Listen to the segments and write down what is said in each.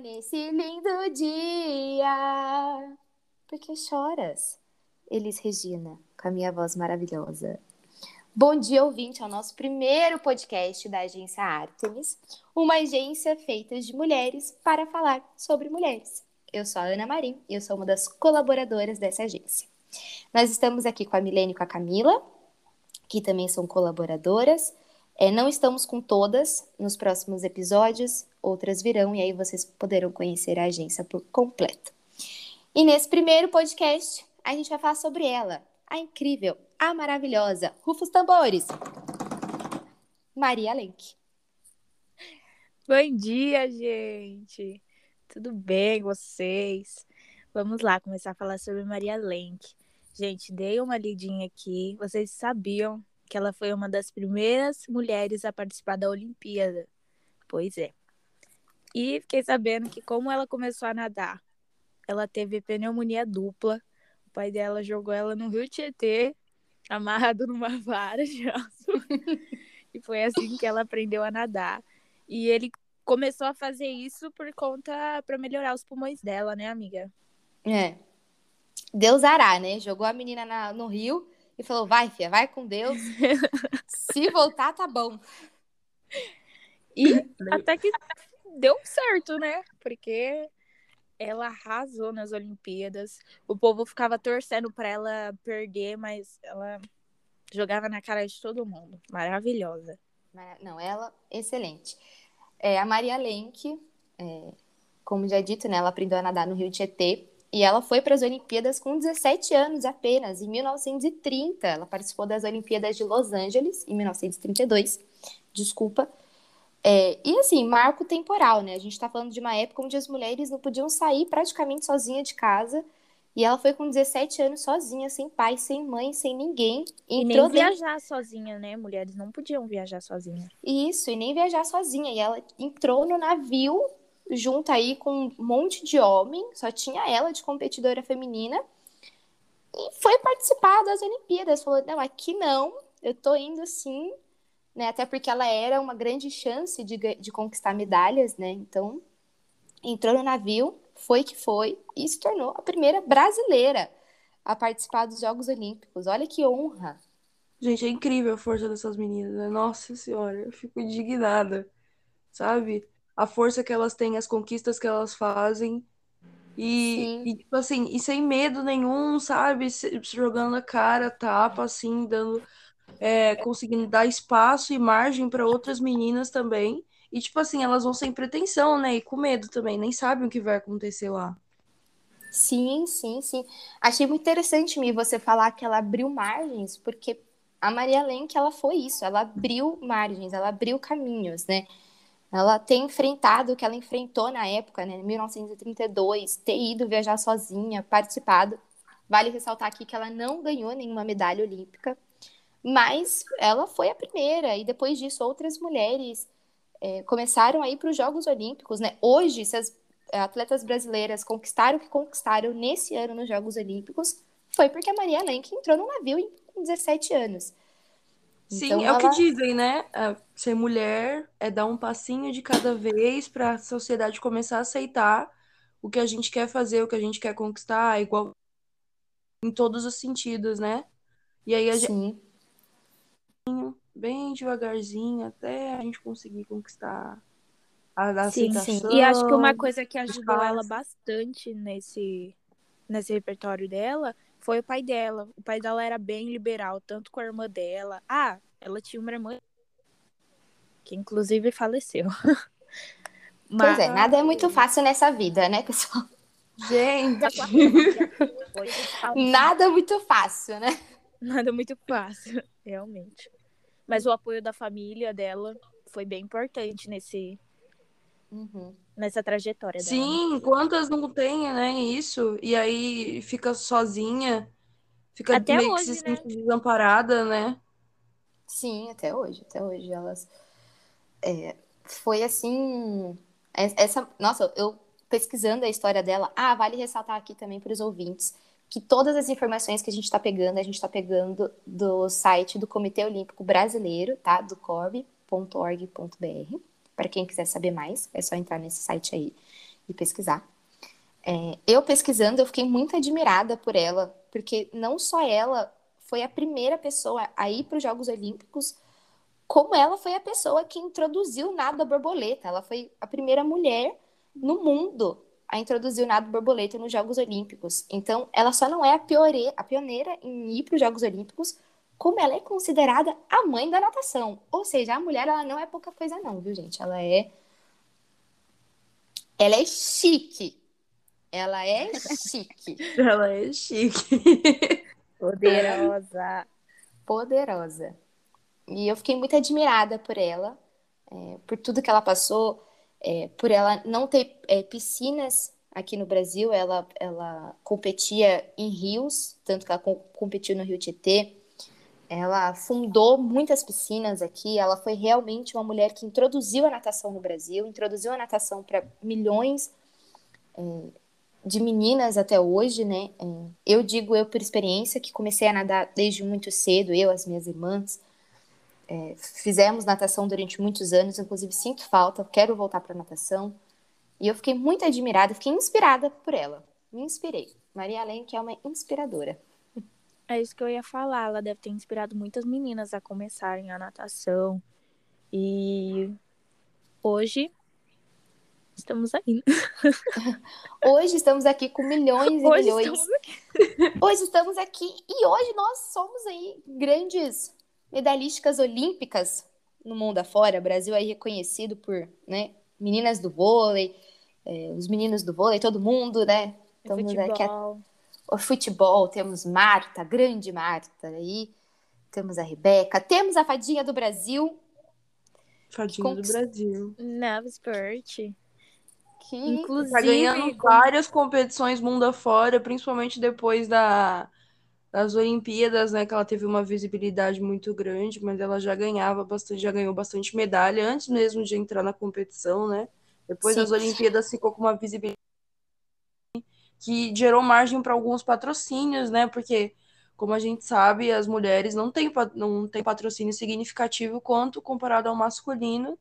nesse lindo dia. Por que choras? Elis Regina, com a minha voz maravilhosa. Bom dia, ouvinte, ao nosso primeiro podcast da agência Artemis, uma agência feita de mulheres para falar sobre mulheres. Eu sou a Ana Marim e eu sou uma das colaboradoras dessa agência. Nós estamos aqui com a Milene e com a Camila, que também são colaboradoras. É, não estamos com todas nos próximos episódios, outras virão e aí vocês poderão conhecer a agência por completo. E nesse primeiro podcast, a gente vai falar sobre ela, a incrível, a maravilhosa, Rufus Tambores, Maria Lenk. Bom dia, gente! Tudo bem vocês? Vamos lá começar a falar sobre Maria Lenk. Gente, dei uma lidinha aqui. Vocês sabiam que ela foi uma das primeiras mulheres a participar da Olimpíada? Pois é. E fiquei sabendo que como ela começou a nadar, ela teve pneumonia dupla. O pai dela jogou ela no Rio Tietê, amarrado numa vara de aço. e foi assim que ela aprendeu a nadar. E ele começou a fazer isso por conta para melhorar os pulmões dela, né, amiga? É. Deus ará, né? Jogou a menina na, no rio e falou: vai, filha, vai com Deus. Se voltar, tá bom. E até que deu certo, né? Porque ela arrasou nas Olimpíadas. O povo ficava torcendo para ela perder, mas ela jogava na cara de todo mundo. Maravilhosa. Não, ela, excelente. É, a Maria Lenk, é, como já dito, né, ela aprendeu a nadar no Rio Tietê. E ela foi para as Olimpíadas com 17 anos apenas, em 1930. Ela participou das Olimpíadas de Los Angeles, em 1932. Desculpa. É, e assim, marco temporal, né? A gente está falando de uma época onde as mulheres não podiam sair praticamente sozinha de casa. E ela foi com 17 anos sozinha, sem pai, sem mãe, sem ninguém. E nem viajar dentro... sozinha, né? Mulheres não podiam viajar sozinha. Isso, e nem viajar sozinha. E ela entrou no navio junto aí com um monte de homem, só tinha ela de competidora feminina. E foi participar das Olimpíadas. Falou: não, aqui não, eu tô indo sim né? Até porque ela era uma grande chance de, de conquistar medalhas, né? Então, entrou no navio, foi que foi, e se tornou a primeira brasileira a participar dos Jogos Olímpicos. Olha que honra! Gente, é incrível a força dessas meninas, né? Nossa Senhora, eu fico indignada, sabe? A força que elas têm, as conquistas que elas fazem. E, e, tipo assim, e sem medo nenhum, sabe? Se, jogando a cara, tapa, assim, dando é, conseguindo dar espaço e margem para outras meninas também. E, tipo assim, elas vão sem pretensão, né? E com medo também, nem sabem o que vai acontecer lá. Sim, sim, sim. Achei muito interessante, me você falar que ela abriu margens, porque a Maria Lenk, ela foi isso, ela abriu margens, ela abriu caminhos, né? Ela tem enfrentado o que ela enfrentou na época, né, em 1932, ter ido viajar sozinha, participado. Vale ressaltar aqui que ela não ganhou nenhuma medalha olímpica, mas ela foi a primeira, e depois disso outras mulheres é, começaram a ir para os Jogos Olímpicos. Né? Hoje, se as atletas brasileiras conquistaram o que conquistaram nesse ano nos Jogos Olímpicos, foi porque a Maria Lenk entrou no navio com 17 anos. Sim, então, é ela... o que dizem, né? Ser mulher é dar um passinho de cada vez para a sociedade começar a aceitar o que a gente quer fazer, o que a gente quer conquistar, igual em todos os sentidos, né? E aí a Sim. gente bem devagarzinho, até a gente conseguir conquistar a. Sim, sim. E acho que uma coisa que ajudou ela bastante nesse, nesse repertório dela foi o pai dela. O pai dela era bem liberal, tanto com a irmã dela. Ah, ela tinha uma irmã que inclusive faleceu. Mas... Pois é, nada é muito fácil nessa vida, né, pessoal? Gente, nada muito fácil, né? Nada muito fácil, realmente. Mas o apoio da família dela foi bem importante nesse uhum. nessa trajetória dela. Né? Sim, quantas não tem, né? Isso. E aí fica sozinha, fica até meio hoje, que se né? sente desamparada, né? Sim, até hoje. Até hoje elas. É, foi assim. Essa, nossa, eu pesquisando a história dela. Ah, vale ressaltar aqui também para os ouvintes que todas as informações que a gente está pegando, a gente está pegando do site do Comitê Olímpico Brasileiro, tá? Do corb.org.br. Para quem quiser saber mais, é só entrar nesse site aí e pesquisar. É, eu pesquisando, eu fiquei muito admirada por ela, porque não só ela foi a primeira pessoa a ir para os Jogos Olímpicos, como ela foi a pessoa que introduziu o nado da borboleta. Ela foi a primeira mulher no mundo a introduzir o nado borboleta nos Jogos Olímpicos. Então, ela só não é a, piore, a pioneira em ir para os Jogos Olímpicos, como ela é considerada a mãe da natação. Ou seja, a mulher ela não é pouca coisa não, viu, gente? Ela é ela é chique. Ela é chique. ela é chique. Poderosa. Poderosa. E eu fiquei muito admirada por ela, é, por tudo que ela passou, é, por ela não ter é, piscinas aqui no Brasil. Ela, ela competia em rios, tanto que ela com, competiu no Rio Tietê. Ela fundou muitas piscinas aqui. Ela foi realmente uma mulher que introduziu a natação no Brasil, introduziu a natação para milhões é, de meninas até hoje, né? É, eu digo eu por experiência que comecei a nadar desde muito cedo, eu, as minhas irmãs. É, fizemos natação durante muitos anos, inclusive sinto falta, quero voltar para natação. E eu fiquei muito admirada, fiquei inspirada por ela. Me inspirei. Maria Além, que é uma inspiradora. É isso que eu ia falar. Ela deve ter inspirado muitas meninas a começarem a natação. E hoje estamos aí. Hoje estamos aqui com milhões e hoje milhões. Estamos hoje estamos aqui e hoje nós somos aí grandes medalhistas olímpicas no mundo afora. O Brasil é reconhecido por né, meninas do vôlei, é, os meninos do vôlei, todo mundo, né? Estamos aqui a... o futebol, temos Marta, grande Marta aí, temos a Rebeca, temos a Fadinha do Brasil. Fadinha conquist... do Brasil. Nova Sport. Que inclusive tá ganhando várias competições mundo afora, principalmente depois da das Olimpíadas, né, que ela teve uma visibilidade muito grande, mas ela já ganhava bastante, já ganhou bastante medalha antes mesmo de entrar na competição, né? Depois Sim. das Olimpíadas ficou com uma visibilidade que gerou margem para alguns patrocínios, né? Porque como a gente sabe, as mulheres não têm, não têm patrocínio significativo quanto comparado ao masculino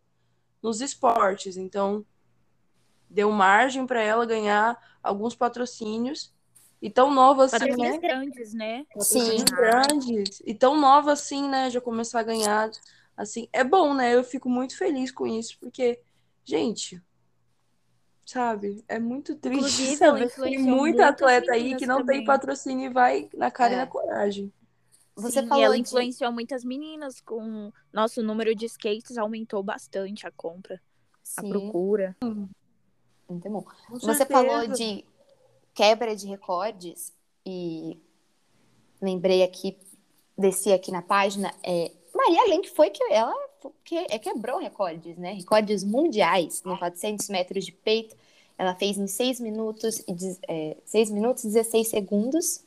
nos esportes. Então, deu margem para ela ganhar alguns patrocínios e tão nova assim, né? grandes, né? Sim. grandes. E tão nova assim, né? Já começar a ganhar. Assim, é bom, né? Eu fico muito feliz com isso, porque, gente, sabe? É muito triste Inclusive, saber que tem muito atleta aí que não também. tem patrocínio e vai na cara é. e na coragem. Você Sim, falou ela de... influenciou muitas meninas com nosso número de skates aumentou bastante a compra, Sim. a procura. Muito bom. Com Você certeza. falou de quebra de recordes, e lembrei aqui, desci aqui na página, é, Maria Lenk foi que ela que, é, quebrou recordes, né? Recordes mundiais no 400 metros de peito. Ela fez em 6 minutos e é, 6 minutos e 16 segundos.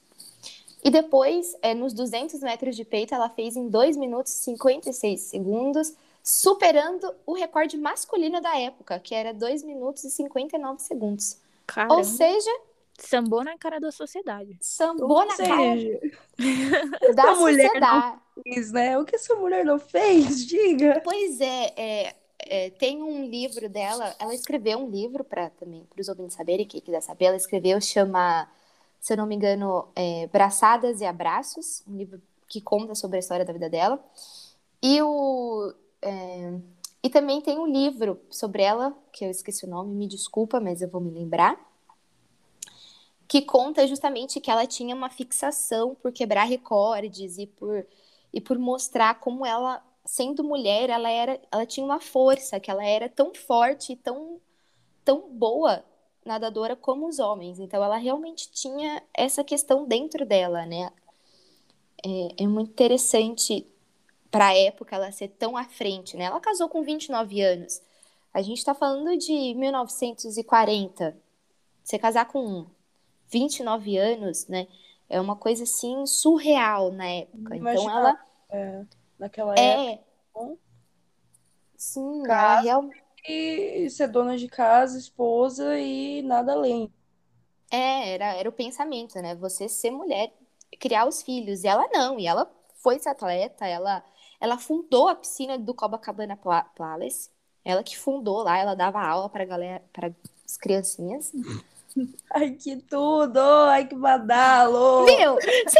E depois, é, nos 200 metros de peito, ela fez em 2 minutos e 56 segundos, superando o recorde masculino da época, que era 2 minutos e 59 segundos. Caramba. Ou seja, Sambou na cara da sociedade. Sambou na cara da sociedade. Fez, né? O que essa mulher não fez? Diga. Pois é, é, é tem um livro dela, ela escreveu um livro para também para os ouvintes saberem, quem quiser saber, ela escreveu, chama, se eu não me engano, é, Braçadas e Abraços, um livro que conta sobre a história da vida dela. E o é, e também tem um livro sobre ela, que eu esqueci o nome, me desculpa, mas eu vou me lembrar que conta justamente que ela tinha uma fixação por quebrar recordes e por, e por mostrar como ela, sendo mulher, ela era, ela tinha uma força, que ela era tão forte, tão, tão boa nadadora como os homens. Então ela realmente tinha essa questão dentro dela, né? É, é muito interessante para a época ela ser tão à frente, né? Ela casou com 29 anos. A gente está falando de 1940. Você casar com 29 anos, né? É uma coisa assim surreal na época. então ela é, naquela é, época. Sim, ela realmente e ser dona de casa, esposa e nada além. É, era, era o pensamento, né? Você ser mulher, criar os filhos. E ela não, e ela foi ser atleta, ela, ela fundou a piscina do Copacabana Palace. Ela que fundou lá, ela dava aula para galera, para as criancinhas. Ai, que tudo! Ai, que badalo! Meu, você,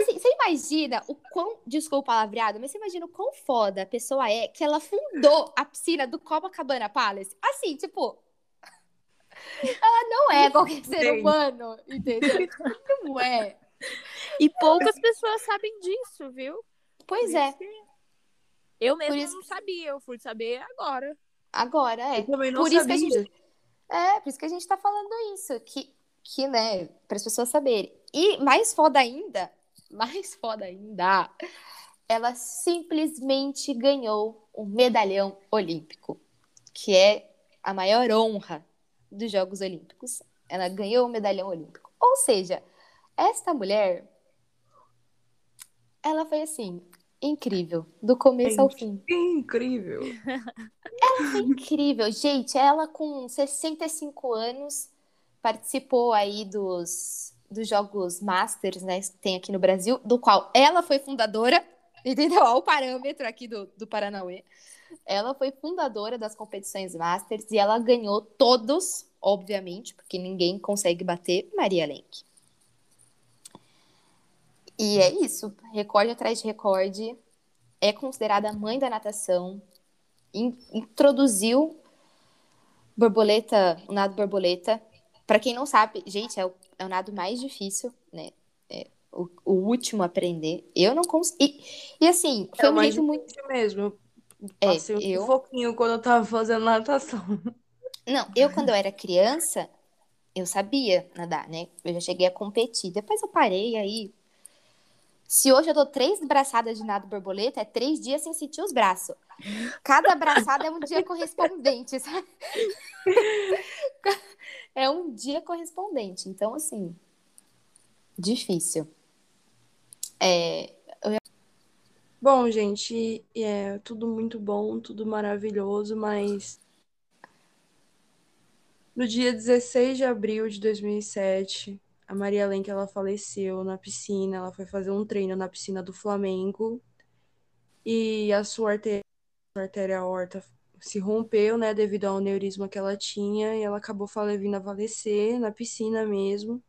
assim, você imagina o quão, desculpa o palavreado, mas você imagina o quão foda a pessoa é que ela fundou a piscina do Copacabana Palace? Assim, tipo, ela não é qualquer ser humano, entendeu? Não é. E poucas pessoas sabem disso, viu? Pois é. Eu mesmo isso- não sabia, eu fui saber agora. Agora é. Eu também não Por isso sabia. que a gente É, por isso que a gente tá falando isso, que, que né, para as pessoas saberem. E mais foda ainda, mais foda ainda, ela simplesmente ganhou um medalhão olímpico, que é a maior honra dos Jogos Olímpicos. Ela ganhou o medalhão olímpico. Ou seja, esta mulher, ela foi assim, incrível, do começo ao fim. Incrível. Foi incrível, gente. Ela com 65 anos participou aí dos, dos Jogos Masters, né? Que tem aqui no Brasil, do qual ela foi fundadora, entendeu? Olha o parâmetro aqui do, do Paranauê. Ela foi fundadora das competições Masters e ela ganhou todos, obviamente, porque ninguém consegue bater Maria Lenk. E é isso, recorde atrás de recorde. É considerada a mãe da natação, in- introduziu borboleta, o nado borboleta. Para quem não sabe, gente, é o, é o nado mais difícil, né? É o, o último a aprender. Eu não consegui. E, assim, foi É um jeito muito. mesmo. Eu É, Passei um eu- sufoquinho quando eu tava fazendo natação. Não, eu quando eu era criança, eu sabia nadar, né? Eu já cheguei a competir. Depois eu parei aí. Se hoje eu dou três braçadas de nado borboleta, é três dias sem sentir os braços. Cada braçada é um dia correspondente, sabe? É um dia correspondente. Então, assim, difícil. É, Bom, gente, é tudo muito bom, tudo maravilhoso, mas no dia 16 de abril de 2007, a Maria Lenk ela faleceu na piscina, ela foi fazer um treino na piscina do Flamengo e a sua artéria, a artéria aorta se rompeu, né, devido ao aneurisma que ela tinha e ela acabou vindo a falecer na piscina mesmo.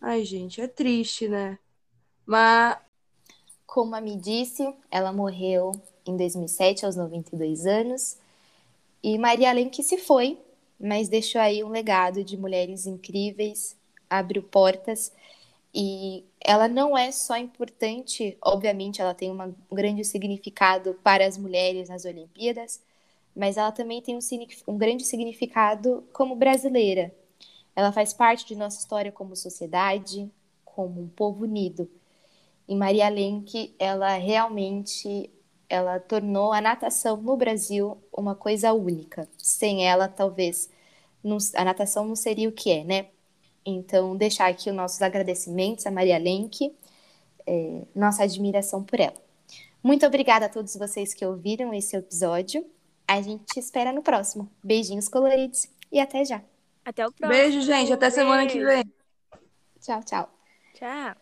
Ai, gente, é triste, né? Mas Como a me disse, ela morreu em 2007, aos 92 anos. E Maria Lenk se foi, mas deixou aí um legado de mulheres incríveis, abriu portas. E ela não é só importante, obviamente, ela tem um grande significado para as mulheres nas Olimpíadas, mas ela também tem um, um grande significado como brasileira. Ela faz parte de nossa história como sociedade, como um povo unido. E Maria Lenk, ela realmente ela tornou a natação no Brasil uma coisa única. Sem ela, talvez não- a natação não seria o que é, né? Então, deixar aqui os nossos agradecimentos a Maria Lenk, é, nossa admiração por ela. Muito obrigada a todos vocês que ouviram esse episódio. A gente te espera no próximo. Beijinhos coloridos e até já. Até o próximo. beijo, gente, até semana que Beijo. vem. Tchau, tchau. Tchau.